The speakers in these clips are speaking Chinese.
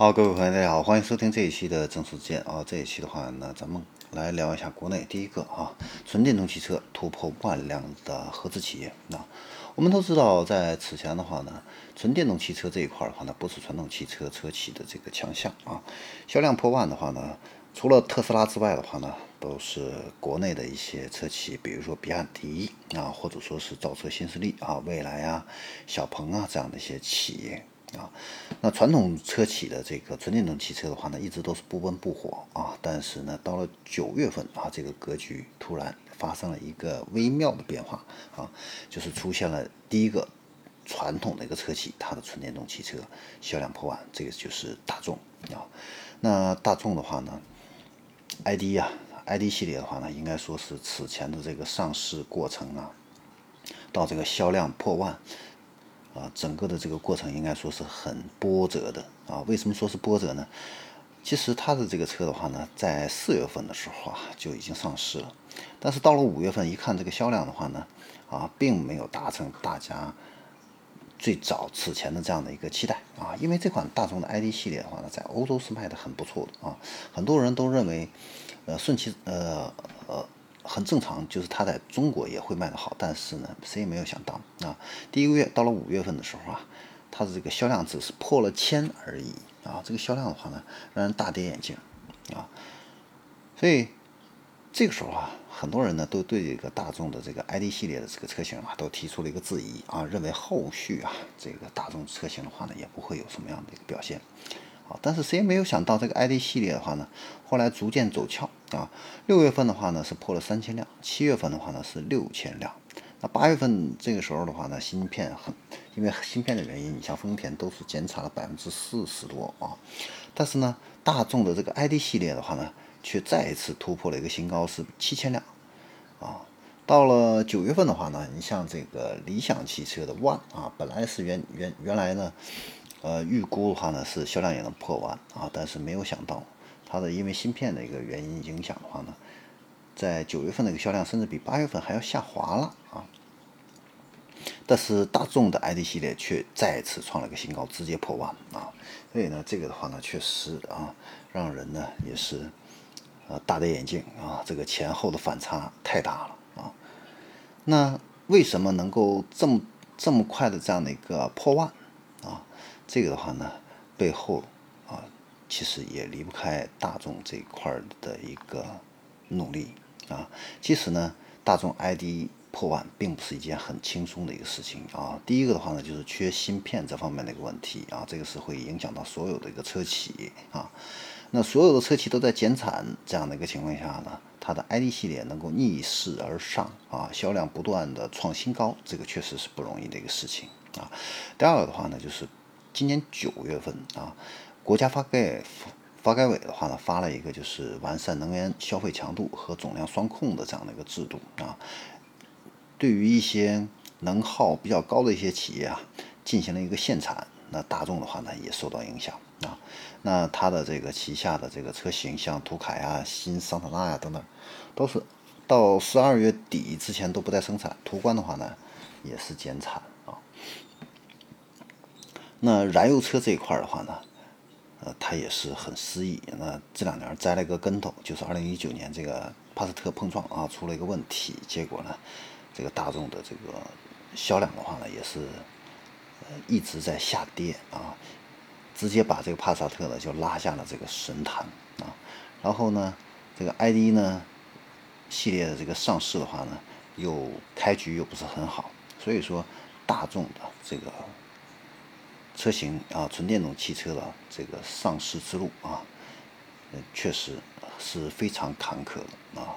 好，各位朋友，大家好，欢迎收听这一期的正说见啊。这一期的话呢，咱们来聊一下国内第一个啊，纯电动汽车突破万辆的合资企业。那我们都知道，在此前的话呢，纯电动汽车这一块的话呢，不是传统汽车车企的这个强项啊。销量破万的话呢，除了特斯拉之外的话呢，都是国内的一些车企，比如说比亚迪啊，或者说是造车新势力啊、蔚来啊、小鹏啊这样的一些企业。啊，那传统车企的这个纯电动汽车的话呢，一直都是不温不火啊。但是呢，到了九月份啊，这个格局突然发生了一个微妙的变化啊，就是出现了第一个传统的一个车企，它的纯电动汽车销量破万，这个就是大众啊。那大众的话呢，ID 呀，ID 系列的话呢，应该说是此前的这个上市过程啊，到这个销量破万。啊，整个的这个过程应该说是很波折的啊。为什么说是波折呢？其实它的这个车的话呢，在四月份的时候啊就已经上市了，但是到了五月份一看这个销量的话呢，啊，并没有达成大家最早此前的这样的一个期待啊。因为这款大众的 ID 系列的话呢，在欧洲是卖的很不错的啊，很多人都认为，呃，顺其呃呃。很正常，就是它在中国也会卖得好，但是呢，谁也没有想到啊，第一个月到了五月份的时候啊，它的这个销量只是破了千而已。啊，这个销量的话呢，让人大跌眼镜。啊，所以这个时候啊，很多人呢都对这个大众的这个 ID 系列的这个车型啊，都提出了一个质疑。啊，认为后续啊，这个大众车型的话呢，也不会有什么样的一个表现。啊，但是谁也没有想到，这个 ID 系列的话呢，后来逐渐走俏啊。六月份的话呢，是破了三千辆；七月份的话呢，是六千辆。那八月份这个时候的话呢，芯片很，因为芯片的原因，你像丰田都是减产了百分之四十多啊。但是呢，大众的这个 ID 系列的话呢，却再一次突破了一个新高，是七千辆啊。到了九月份的话呢，你像这个理想汽车的 ONE 啊，本来是原原原来呢。呃，预估的话呢是销量也能破万啊，但是没有想到它的因为芯片的一个原因影响的话呢，在九月份的一个销量甚至比八月份还要下滑了啊。但是大众的 ID 系列却再次创了个新高，直接破万啊。所以呢，这个的话呢，确实啊，让人呢也是呃大跌眼镜啊，这个前后的反差太大了啊。那为什么能够这么这么快的这样的一个破万啊？这个的话呢，背后啊，其实也离不开大众这一块的一个努力啊。其实呢，大众 ID 破万并不是一件很轻松的一个事情啊。第一个的话呢，就是缺芯片这方面的一个问题啊，这个是会影响到所有的一个车企啊。那所有的车企都在减产这样的一个情况下呢，它的 ID 系列能够逆势而上啊，销量不断的创新高，这个确实是不容易的一个事情啊。第二个的话呢，就是。今年九月份啊，国家发改发改委的话呢，发了一个就是完善能源消费强度和总量双控的这样的一个制度啊，对于一些能耗比较高的一些企业啊，进行了一个限产。那大众的话呢，也受到影响啊。那它的这个旗下的这个车型，像途凯啊、新桑塔纳呀等等，都是到十二月底之前都不再生产。途观的话呢，也是减产。那燃油车这一块的话呢，呃，它也是很失意。那这两年栽了一个跟头，就是二零一九年这个帕萨特碰撞啊，出了一个问题，结果呢，这个大众的这个销量的话呢，也是呃一直在下跌啊，直接把这个帕萨特呢就拉下了这个神坛啊。然后呢，这个 ID 呢系列的这个上市的话呢，又开局又不是很好，所以说大众的这个。车型啊，纯电动汽车的这个上市之路啊，确实是非常坎坷的啊。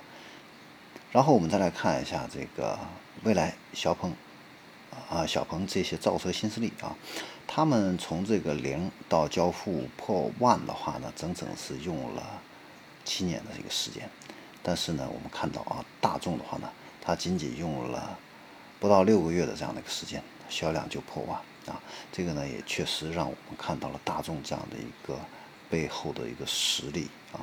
然后我们再来看一下这个蔚来、小鹏啊、小鹏这些造车新势力啊，他们从这个零到交付破万的话呢，整整是用了七年的这个时间。但是呢，我们看到啊，大众的话呢，它仅仅用了不到六个月的这样的一个时间，销量就破万。啊，这个呢也确实让我们看到了大众这样的一个背后的一个实力啊。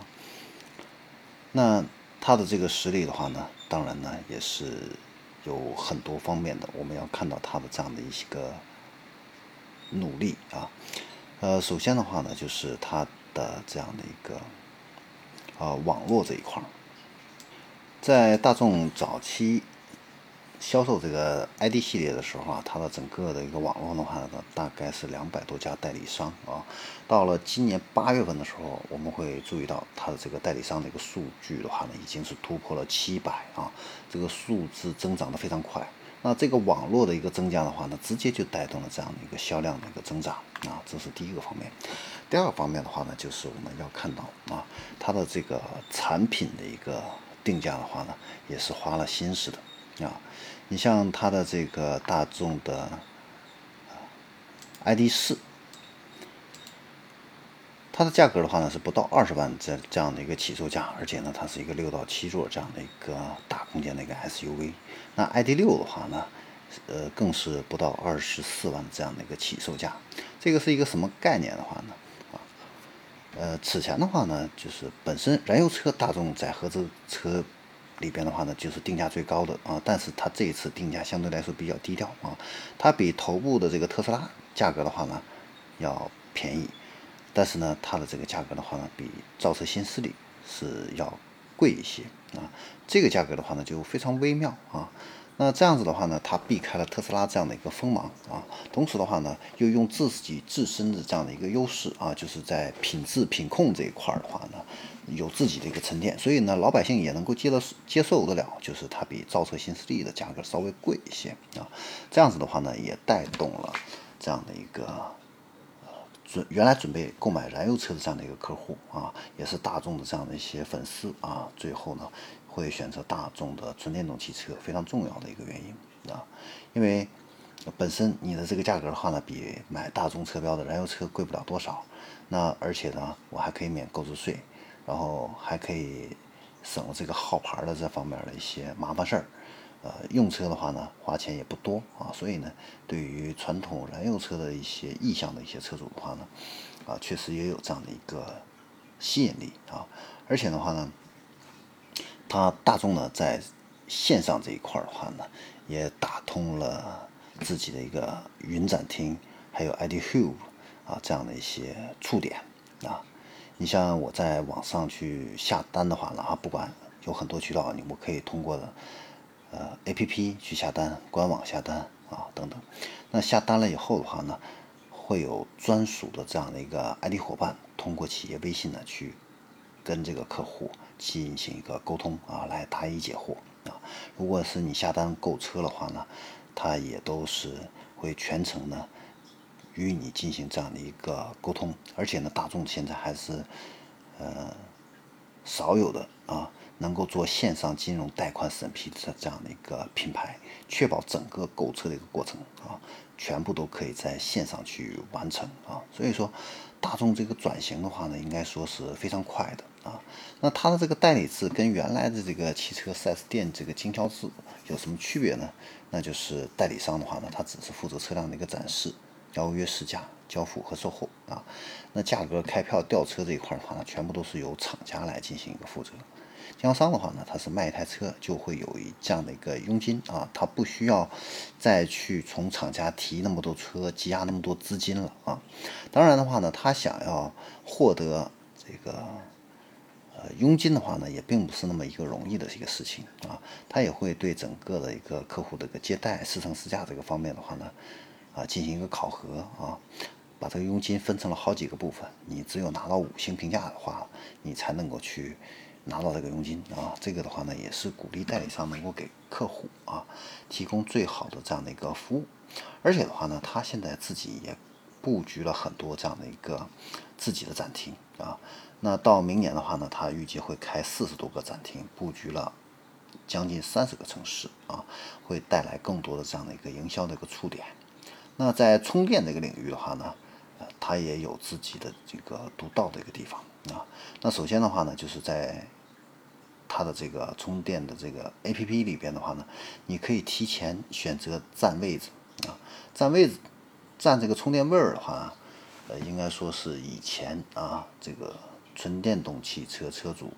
那它的这个实力的话呢，当然呢也是有很多方面的，我们要看到它的这样的一些个努力啊。呃，首先的话呢，就是它的这样的一个啊网络这一块，在大众早期。销售这个 ID 系列的时候啊，它的整个的一个网络的话呢，大概是两百多家代理商啊。到了今年八月份的时候，我们会注意到它的这个代理商的一个数据的话呢，已经是突破了七百啊，这个数字增长的非常快。那这个网络的一个增加的话呢，直接就带动了这样的一个销量的一个增长啊，这是第一个方面。第二个方面的话呢，就是我们要看到啊，它的这个产品的一个定价的话呢，也是花了心思的。啊，你像它的这个大众的 ID 四，它的价格的话呢是不到二十万这这样的一个起售价，而且呢它是一个六到七座这样的一个大空间的一个 SUV。那 ID 六的话呢，呃更是不到二十四万这样的一个起售价。这个是一个什么概念的话呢？啊，呃此前的话呢，就是本身燃油车大众在合资车。里边的话呢，就是定价最高的啊，但是它这一次定价相对来说比较低调啊，它比头部的这个特斯拉价格的话呢要便宜，但是呢，它的这个价格的话呢，比造车新势力是要贵一些啊，这个价格的话呢就非常微妙啊。那这样子的话呢，它避开了特斯拉这样的一个锋芒啊，同时的话呢，又用自己自身的这样的一个优势啊，就是在品质品控这一块的话呢，有自己的一个沉淀，所以呢，老百姓也能够接得接受得了，就是它比造车新势力的价格稍微贵一些啊，这样子的话呢，也带动了这样的一个呃准原来准备购买燃油车的这样的一个客户啊，也是大众的这样的一些粉丝啊，最后呢。会选择大众的纯电动汽车，非常重要的一个原因啊，因为本身你的这个价格的话呢，比买大众车标的燃油车贵不了多少，那而且呢，我还可以免购置税，然后还可以省了这个号牌的这方面的一些麻烦事儿，呃，用车的话呢，花钱也不多啊，所以呢，对于传统燃油车的一些意向的一些车主的话呢，啊，确实也有这样的一个吸引力啊，而且的话呢。它大众呢，在线上这一块的话呢，也打通了自己的一个云展厅，还有 ID Hub 啊这样的一些触点啊。你像我在网上去下单的话呢，啊，不管有很多渠道，你我可以通过的呃 APP 去下单，官网下单啊等等。那下单了以后的话呢，会有专属的这样的一个 ID 伙伴，通过企业微信呢去。跟这个客户进行一个沟通啊，来答疑解惑啊。如果是你下单购车的话呢，他也都是会全程呢与你进行这样的一个沟通。而且呢，大众现在还是呃少有的啊能够做线上金融贷款审批的这样的一个品牌，确保整个购车的一个过程啊，全部都可以在线上去完成啊。所以说，大众这个转型的话呢，应该说是非常快的。啊，那它的这个代理制跟原来的这个汽车 4S 店这个经销制有什么区别呢？那就是代理商的话呢，他只是负责车辆的一个展示、邀约试驾、交付和售后啊。那价格、开票、吊车这一块的话呢，全部都是由厂家来进行一个负责。经销商的话呢，他是卖一台车就会有一这样的一个佣金啊，他不需要再去从厂家提那么多车、积压那么多资金了啊。当然的话呢，他想要获得这个。呃，佣金的话呢，也并不是那么一个容易的一个事情啊。他也会对整个的一个客户的一个接待、试乘试驾这个方面的话呢，啊，进行一个考核啊，把这个佣金分成了好几个部分。你只有拿到五星评价的话，你才能够去拿到这个佣金啊。这个的话呢，也是鼓励代理商能够给客户啊提供最好的这样的一个服务。而且的话呢，他现在自己也布局了很多这样的一个自己的展厅啊。那到明年的话呢，他预计会开四十多个展厅，布局了将近三十个城市啊，会带来更多的这样的一个营销的一个触点。那在充电这个领域的话呢，呃，它也有自己的这个独到的一个地方啊。那首先的话呢，就是在它的这个充电的这个 A P P 里边的话呢，你可以提前选择占位置啊，占位置，占这个充电位儿的话，呃，应该说是以前啊这个。纯电动汽车车主，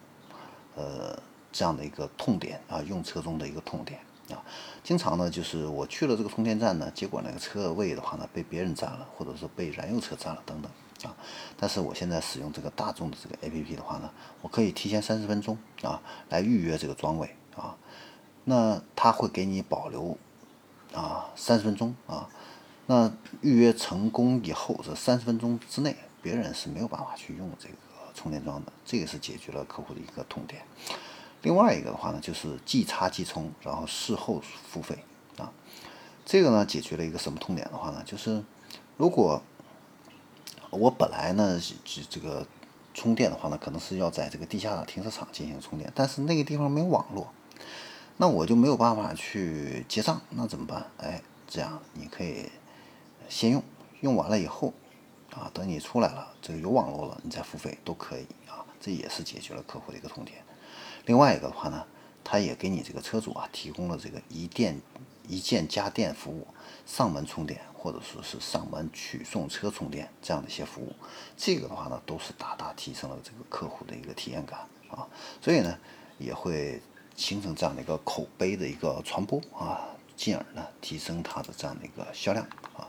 呃，这样的一个痛点啊，用车中的一个痛点啊，经常呢就是我去了这个充电站呢，结果那个车位的话呢被别人占了，或者是被燃油车占了等等啊。但是我现在使用这个大众的这个 APP 的话呢，我可以提前三十分钟啊来预约这个装位啊，那他会给你保留啊三十分钟啊，那预约成功以后这三十分钟之内，别人是没有办法去用这个充电桩的，这个是解决了客户的一个痛点。另外一个的话呢，就是即插即充，然后事后付费啊。这个呢，解决了一个什么痛点的话呢，就是如果我本来呢，这这个充电的话呢，可能是要在这个地下停车场进行充电，但是那个地方没有网络，那我就没有办法去结账，那怎么办？哎，这样你可以先用，用完了以后啊，等你出来了，这个有网络了，你再付费都可以啊。这也是解决了客户的一个痛点。另外一个的话呢，他也给你这个车主啊提供了这个一电一键家电服务，上门充电或者说是上门取送车充电这样的一些服务，这个的话呢都是大大提升了这个客户的一个体验感啊，所以呢也会形成这样的一个口碑的一个传播啊，进而呢提升它的这样的一个销量啊，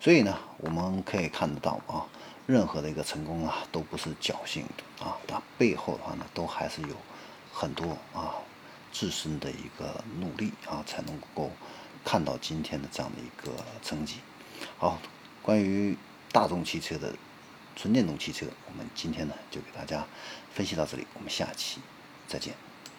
所以呢我们可以看得到啊，任何的一个成功啊都不是侥幸的啊，它背后的话呢都还是有。很多啊，自身的一个努力啊，才能够看到今天的这样的一个成绩。好，关于大众汽车的纯电动汽车，我们今天呢就给大家分析到这里，我们下期再见。